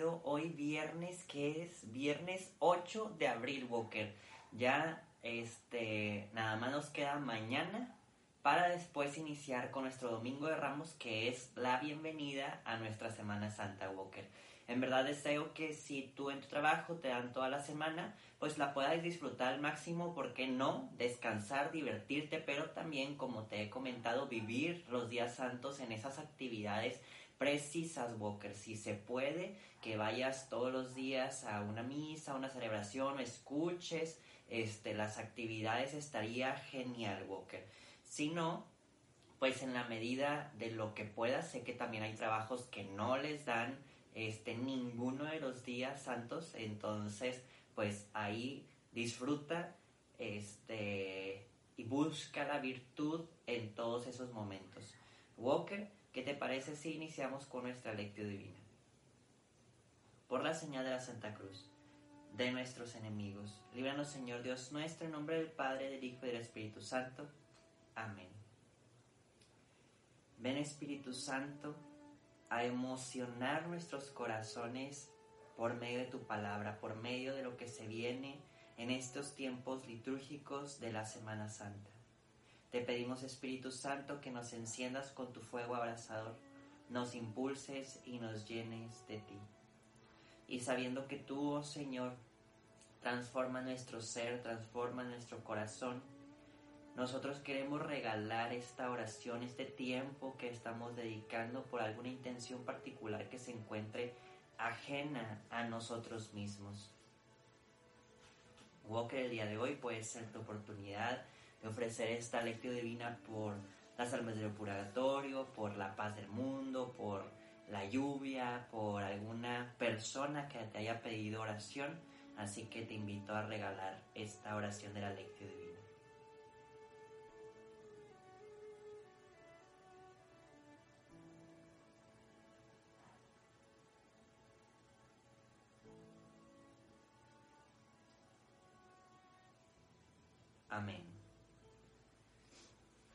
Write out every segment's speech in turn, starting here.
Hoy viernes, que es viernes 8 de abril, Walker. Ya, este, nada más nos queda mañana para después iniciar con nuestro Domingo de Ramos, que es la bienvenida a nuestra Semana Santa, Walker. En verdad deseo que si tú en tu trabajo te dan toda la semana, pues la puedas disfrutar al máximo, ¿por qué no? Descansar, divertirte, pero también, como te he comentado, vivir los días santos en esas actividades precisas, Walker. Si se puede, que vayas todos los días a una misa, a una celebración, escuches este, las actividades, estaría genial, Walker. Si no, pues en la medida de lo que puedas, sé que también hay trabajos que no les dan este, ninguno de los días santos, entonces pues ahí disfruta este, y busca la virtud en todos esos momentos. Walker, ¿qué te parece si iniciamos con nuestra lectura divina? Por la señal de la Santa Cruz, de nuestros enemigos, líbranos Señor Dios nuestro, en nombre del Padre, del Hijo y del Espíritu Santo. Amén. Ven Espíritu Santo, a emocionar nuestros corazones por medio de tu palabra, por medio de lo que se viene en estos tiempos litúrgicos de la Semana Santa. Te pedimos Espíritu Santo que nos enciendas con tu fuego abrasador, nos impulses y nos llenes de ti. Y sabiendo que tú, oh Señor, transforma nuestro ser, transforma nuestro corazón, nosotros queremos regalar esta oración, este tiempo que estamos dedicando por alguna intención particular que se encuentre ajena a nosotros mismos. Walker, el día de hoy puede ser tu oportunidad de ofrecer esta lectura divina por las almas del purgatorio, por la paz del mundo, por la lluvia, por alguna persona que te haya pedido oración. Así que te invito a regalar esta oración de la lectura divina.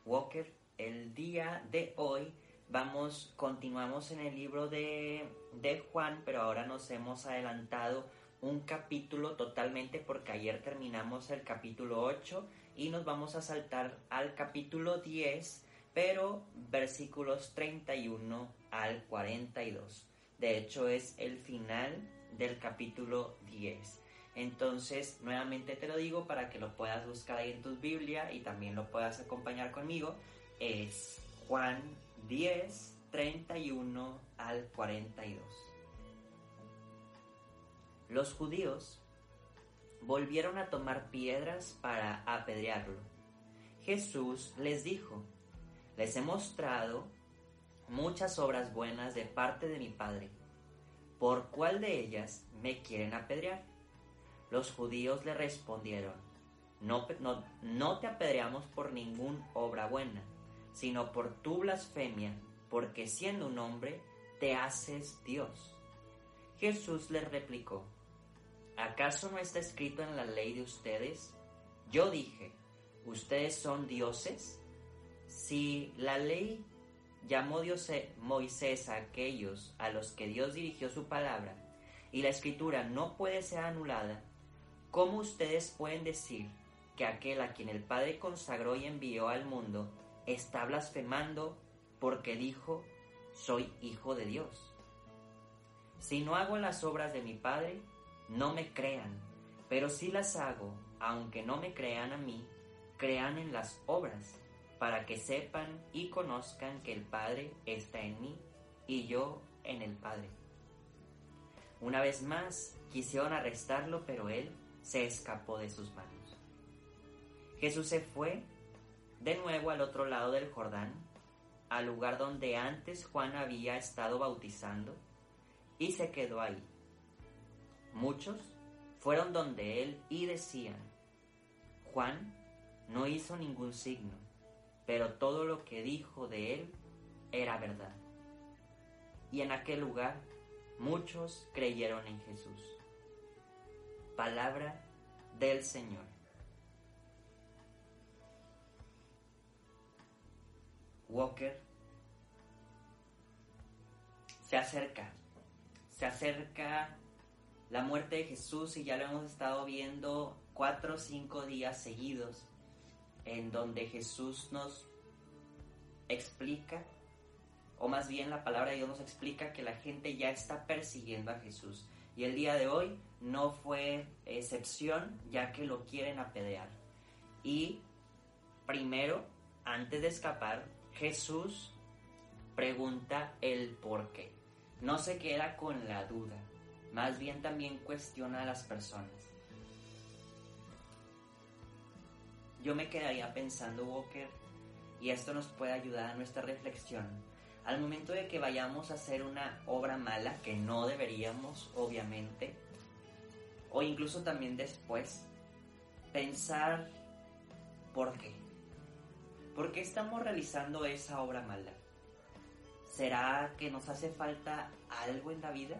Walker, el día de hoy vamos, continuamos en el libro de, de Juan, pero ahora nos hemos adelantado un capítulo totalmente porque ayer terminamos el capítulo 8 y nos vamos a saltar al capítulo 10, pero versículos 31 al 42. De hecho es el final del capítulo 10. Entonces, nuevamente te lo digo para que lo puedas buscar ahí en tu Biblia y también lo puedas acompañar conmigo. Es Juan 10, 31 al 42. Los judíos volvieron a tomar piedras para apedrearlo. Jesús les dijo, les he mostrado muchas obras buenas de parte de mi Padre. ¿Por cuál de ellas me quieren apedrear? Los judíos le respondieron, no, te apedreamos por ninguna obra buena, sino por tu blasfemia, porque siendo un hombre, te haces Dios. Jesús les replicó, ¿acaso no está escrito en la ley de ustedes? Yo dije, ¿ustedes son dioses? Si la ley llamó Dios Moisés a aquellos a los que Dios dirigió su palabra, y la escritura no puede ser anulada, ¿Cómo ustedes pueden decir que aquel a quien el Padre consagró y envió al mundo está blasfemando porque dijo, soy hijo de Dios? Si no hago las obras de mi Padre, no me crean, pero si las hago, aunque no me crean a mí, crean en las obras, para que sepan y conozcan que el Padre está en mí y yo en el Padre. Una vez más quisieron arrestarlo, pero él se escapó de sus manos. Jesús se fue de nuevo al otro lado del Jordán al lugar donde antes Juan había estado bautizando y se quedó ahí. Muchos fueron donde él y decían, Juan no hizo ningún signo, pero todo lo que dijo de él era verdad. Y en aquel lugar muchos creyeron en Jesús. Palabra del Señor. Walker se acerca, se acerca la muerte de Jesús y ya lo hemos estado viendo cuatro o cinco días seguidos en donde Jesús nos explica, o más bien la palabra de Dios nos explica que la gente ya está persiguiendo a Jesús. Y el día de hoy no fue excepción, ya que lo quieren apedrear. Y primero, antes de escapar, Jesús pregunta el por qué. No se queda con la duda, más bien también cuestiona a las personas. Yo me quedaría pensando, Walker, y esto nos puede ayudar a nuestra reflexión. Al momento de que vayamos a hacer una obra mala, que no deberíamos, obviamente, o incluso también después, pensar por qué. ¿Por qué estamos realizando esa obra mala? ¿Será que nos hace falta algo en la vida?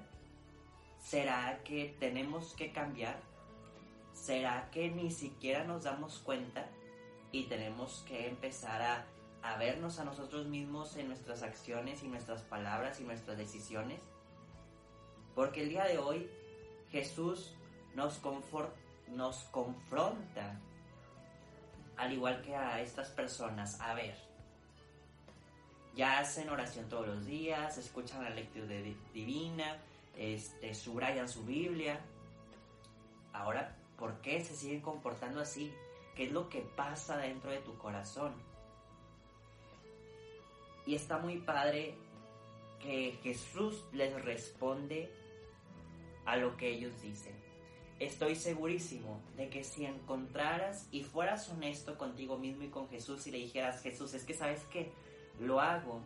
¿Será que tenemos que cambiar? ¿Será que ni siquiera nos damos cuenta y tenemos que empezar a, vernos a nosotros mismos en nuestras acciones y nuestras palabras y nuestras decisiones? Porque el día de hoy Jesús nos, nos confronta, al igual que a estas personas, a ver, ya hacen oración todos los días, escuchan la lectura divina, este, subrayan su Biblia. Ahora, ¿por qué se siguen comportando así? ¿Qué es lo que pasa dentro de tu corazón? Y está muy padre que Jesús les responde a lo que ellos dicen. Estoy segurísimo de que si encontraras y fueras honesto contigo mismo y con Jesús y le dijeras, Jesús, es que sabes que lo hago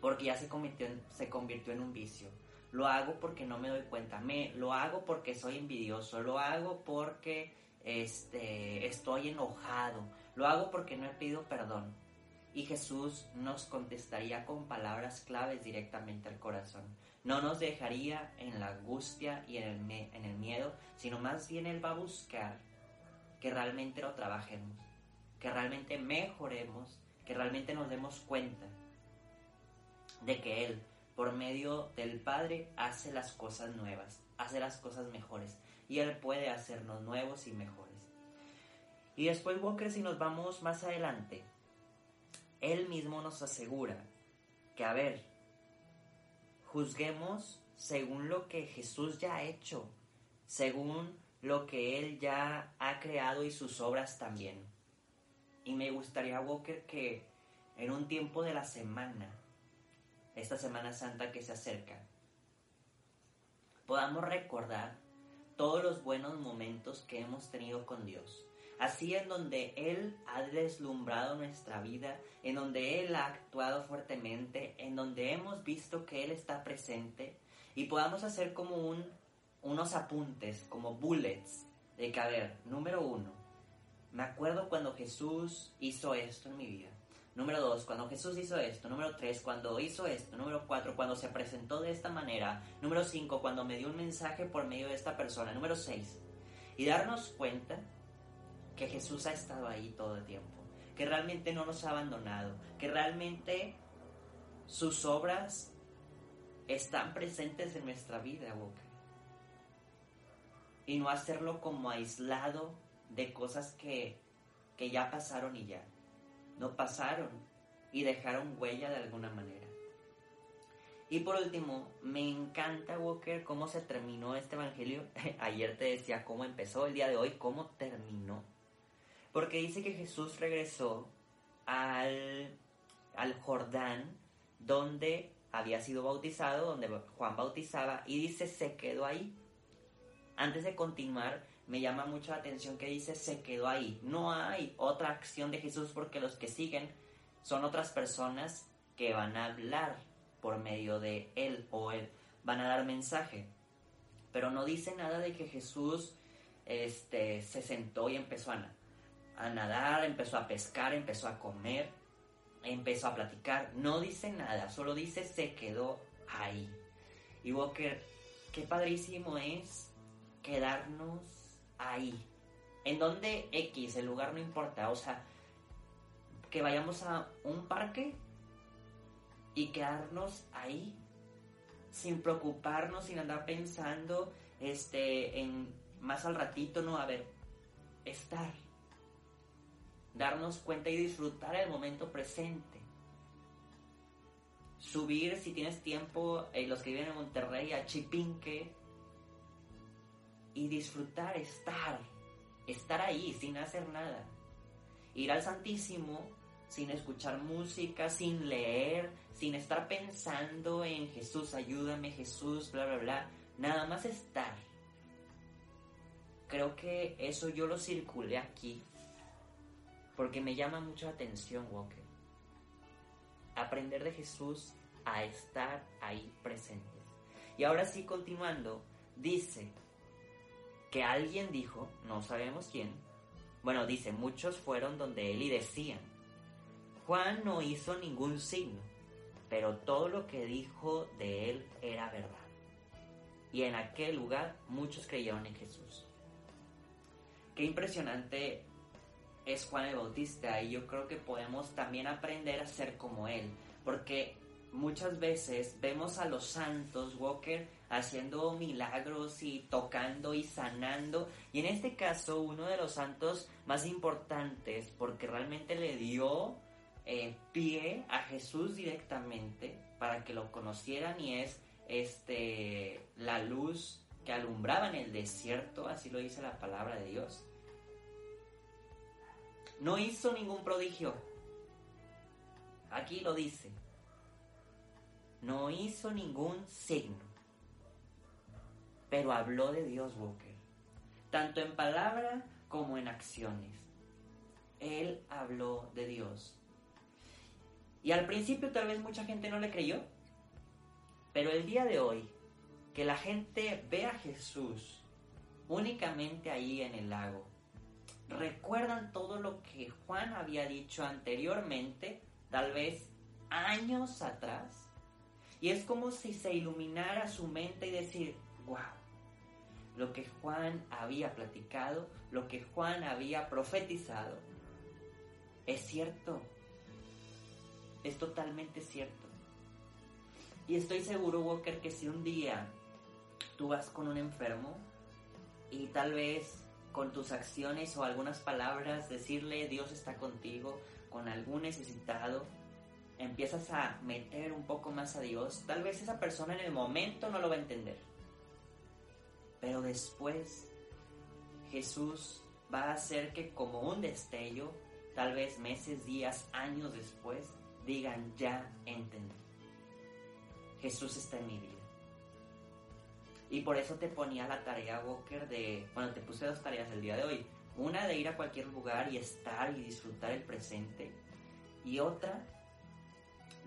porque ya se convirtió en, un vicio. Lo hago porque no me doy cuenta. Me, lo hago porque soy envidioso. Lo hago porque este, estoy enojado. Lo hago porque no he pedido perdón. Y Jesús nos contestaría con palabras claves directamente al corazón. No nos dejaría en la angustia y en el, miedo, sino más bien Él va a buscar que realmente lo trabajemos, que realmente mejoremos que realmente nos demos cuenta de que Él, por medio del Padre, hace las cosas nuevas, hace las cosas mejores, y Él puede hacernos nuevos y mejores. Y después Walker, si nos vamos más adelante, Él mismo nos asegura que, a ver, juzguemos según lo que Jesús ya ha hecho, según lo que Él ya ha creado y sus obras también. Y me gustaría, Walker, que en un tiempo de la semana, esta Semana Santa que se acerca, podamos recordar todos los buenos momentos que hemos tenido con Dios. Así en donde Él ha deslumbrado nuestra vida, en donde Él ha actuado fuertemente, en donde hemos visto que Él está presente y podamos hacer como un, unos apuntes, como bullets, de que, a ver, número uno, me acuerdo cuando Jesús hizo esto en mi vida. Número dos, cuando Jesús hizo esto. Número tres, cuando hizo esto. Número cuatro, cuando se presentó de esta manera. Número cinco, cuando me dio un mensaje por medio de esta persona. Número seis, y darnos cuenta que Jesús ha estado ahí todo el tiempo. Que realmente no nos ha abandonado. Que realmente sus obras están presentes en nuestra vida, Boca. Y no hacerlo como aislado de cosas que, que ya pasaron y ya. No pasaron y dejaron huella de alguna manera. Y por último, me encanta, Walker, cómo se terminó este evangelio. Ayer te decía cómo empezó, el día de hoy, cómo terminó. Porque dice que Jesús regresó al, al Jordán, donde había sido bautizado, donde Juan bautizaba, y dice se quedó ahí. Antes de continuar, me llama mucho la atención que dice se quedó ahí. No hay otra acción de Jesús porque los que siguen son otras personas que van a hablar por medio de él o él, van a dar mensaje. Pero no dice nada de que Jesús este, se sentó y empezó a, a nadar, empezó a pescar, empezó a comer, empezó a platicar. No dice nada, solo dice se quedó ahí. Y Walker, qué padrísimo es quedarnos ahí. En donde X, el lugar no importa, o sea, que vayamos a un parque y quedarnos ahí sin preocuparnos, sin andar pensando este en más al ratito, no, a ver, estar darnos cuenta y disfrutar el momento presente. Subir si tienes tiempo, eh, los que viven en Monterrey, a Chipinque y disfrutar, estar, estar ahí sin hacer nada. Ir al Santísimo sin escuchar música, sin leer, sin estar pensando en Jesús, ayúdame Jesús, bla, bla, bla. Nada más estar. Creo que eso yo lo circulé aquí porque me llama mucho la atención, Walker. Aprender de Jesús a estar ahí presentes. Y ahora sí, continuando, dice que alguien dijo, no sabemos quién, bueno, dice, muchos fueron donde él y decían, Juan no hizo ningún signo, pero todo lo que dijo de él era verdad. Y en aquel lugar muchos creyeron en Jesús. Qué impresionante es Juan el Bautista y yo creo que podemos también aprender a ser como él, porque muchas veces vemos a los santos Walker haciendo milagros y tocando y sanando y en este caso uno de los santos más importantes porque realmente le dio eh, pie a Jesús directamente para que lo conocieran y es este la luz que alumbraba en el desierto, así lo dice la palabra de Dios. No hizo ningún prodigio. Aquí lo dice. No hizo ningún signo. Pero habló de Dios, Walker. Tanto en palabra como en acciones. Él habló de Dios. Y al principio tal vez mucha gente no le creyó. Pero el día de hoy, que la gente ve a Jesús únicamente ahí en el lago, recuerdan todo lo que Juan había dicho anteriormente, tal vez años atrás, y es como si se iluminara su mente y decir, wow, lo que Juan había platicado, lo que Juan había profetizado, es cierto, es totalmente cierto. Y estoy seguro, Walker, que si un día tú vas con un enfermo y tal vez con tus acciones o algunas palabras decirle Dios está contigo, con algún necesitado, empiezas a meter un poco más a Dios, tal vez esa persona en el momento no lo va a entender. Pero después Jesús va a hacer que como un destello, tal vez meses, días, años después, digan, ya entendí. Jesús está en mi vida. Y por eso te ponía la tarea, Walker, de, bueno, te puse dos tareas el día de hoy. Una de ir a cualquier lugar y estar y disfrutar el presente. Y otra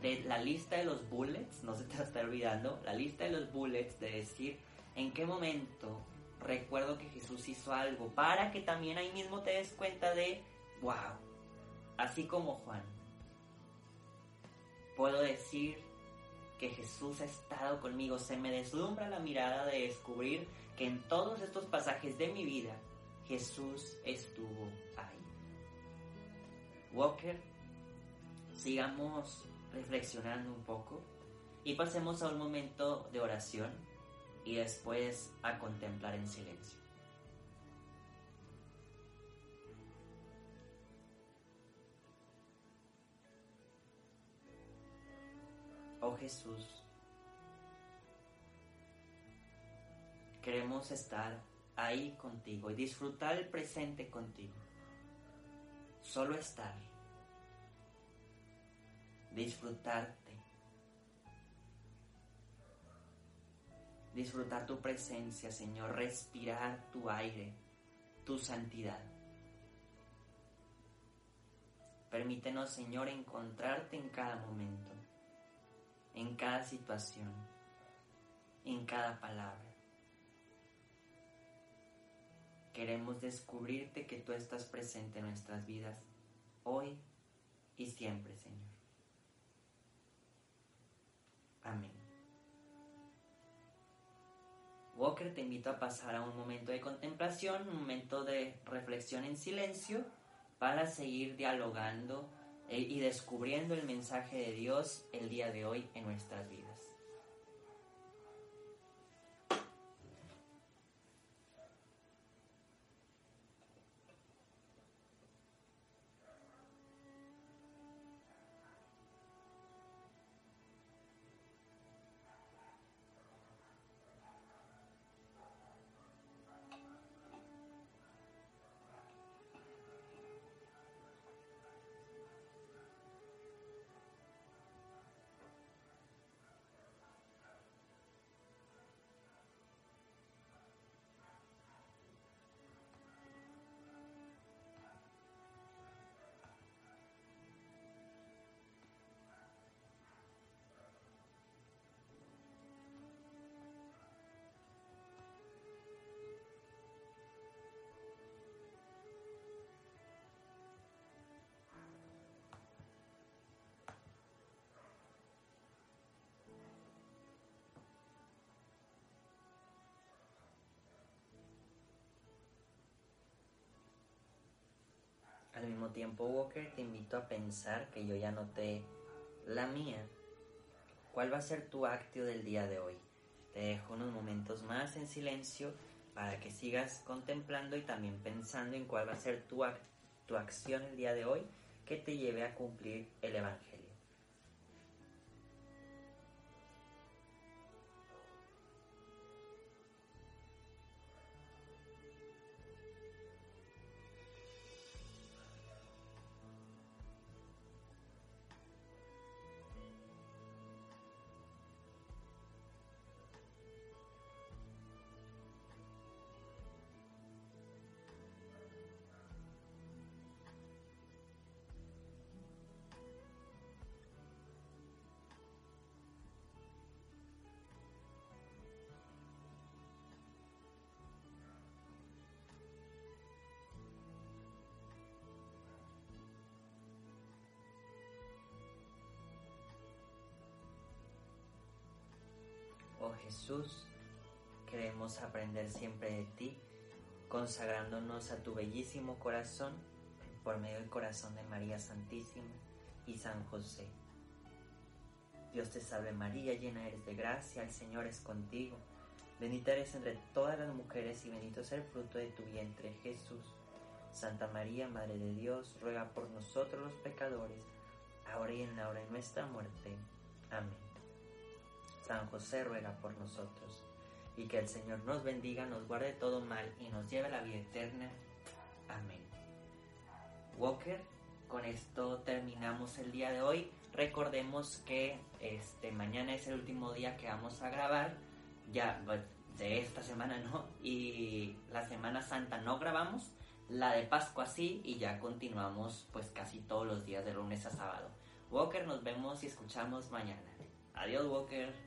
de la lista de los bullets, no se te está olvidando, la lista de los bullets de decir en qué momento recuerdo que Jesús hizo algo para que también ahí mismo te des cuenta de, wow, así como Juan, puedo decir que Jesús ha estado conmigo. Se me deslumbra la mirada de descubrir que en todos estos pasajes de mi vida Jesús estuvo ahí. Walker, sigamos reflexionando un poco y pasemos a un momento de oración y después a contemplar en silencio. Oh Jesús, queremos estar ahí contigo y disfrutar el presente contigo. Solo estar. Disfrutarte. Disfrutar tu presencia, Señor. Respirar tu aire, tu santidad. Permítenos, Señor, encontrarte en cada momento en cada situación, en cada palabra. Queremos descubrirte que tú estás presente en nuestras vidas hoy y siempre, Señor. Amén. Walker te invito a pasar a un momento de contemplación, un momento de reflexión en silencio para seguir dialogando y descubriendo el mensaje de Dios el día de hoy en nuestras vidas. Al mismo tiempo, Walker, te invito a pensar que yo ya noté la mía. ¿Cuál va a ser tu acto del día de hoy? Te dejo unos momentos más en silencio para que sigas contemplando y también pensando en cuál va a ser tu, tu acción el día de hoy que te lleve a cumplir el Evangelio. Jesús, queremos aprender siempre de ti, consagrándonos a tu bellísimo corazón por medio del corazón de María Santísima y San José. Dios te salve María, llena eres de gracia, el Señor es contigo. Bendita eres entre todas las mujeres y bendito es el fruto de tu vientre, Jesús. Santa María, Madre de Dios, ruega por nosotros los pecadores, ahora y en la hora de nuestra muerte. Amén. San José ruega por nosotros. Y que el Señor nos bendiga, nos guarde todo mal y nos lleve a la vida eterna. Amén. Walker, con esto terminamos el día de hoy. Recordemos que este mañana es el último día que vamos a grabar. Ya de esta semana no. Y la Semana Santa no grabamos. La de Pascua sí. Y ya continuamos pues casi todos los días de lunes a sábado. Walker, nos vemos y escuchamos mañana. Adiós, Walker.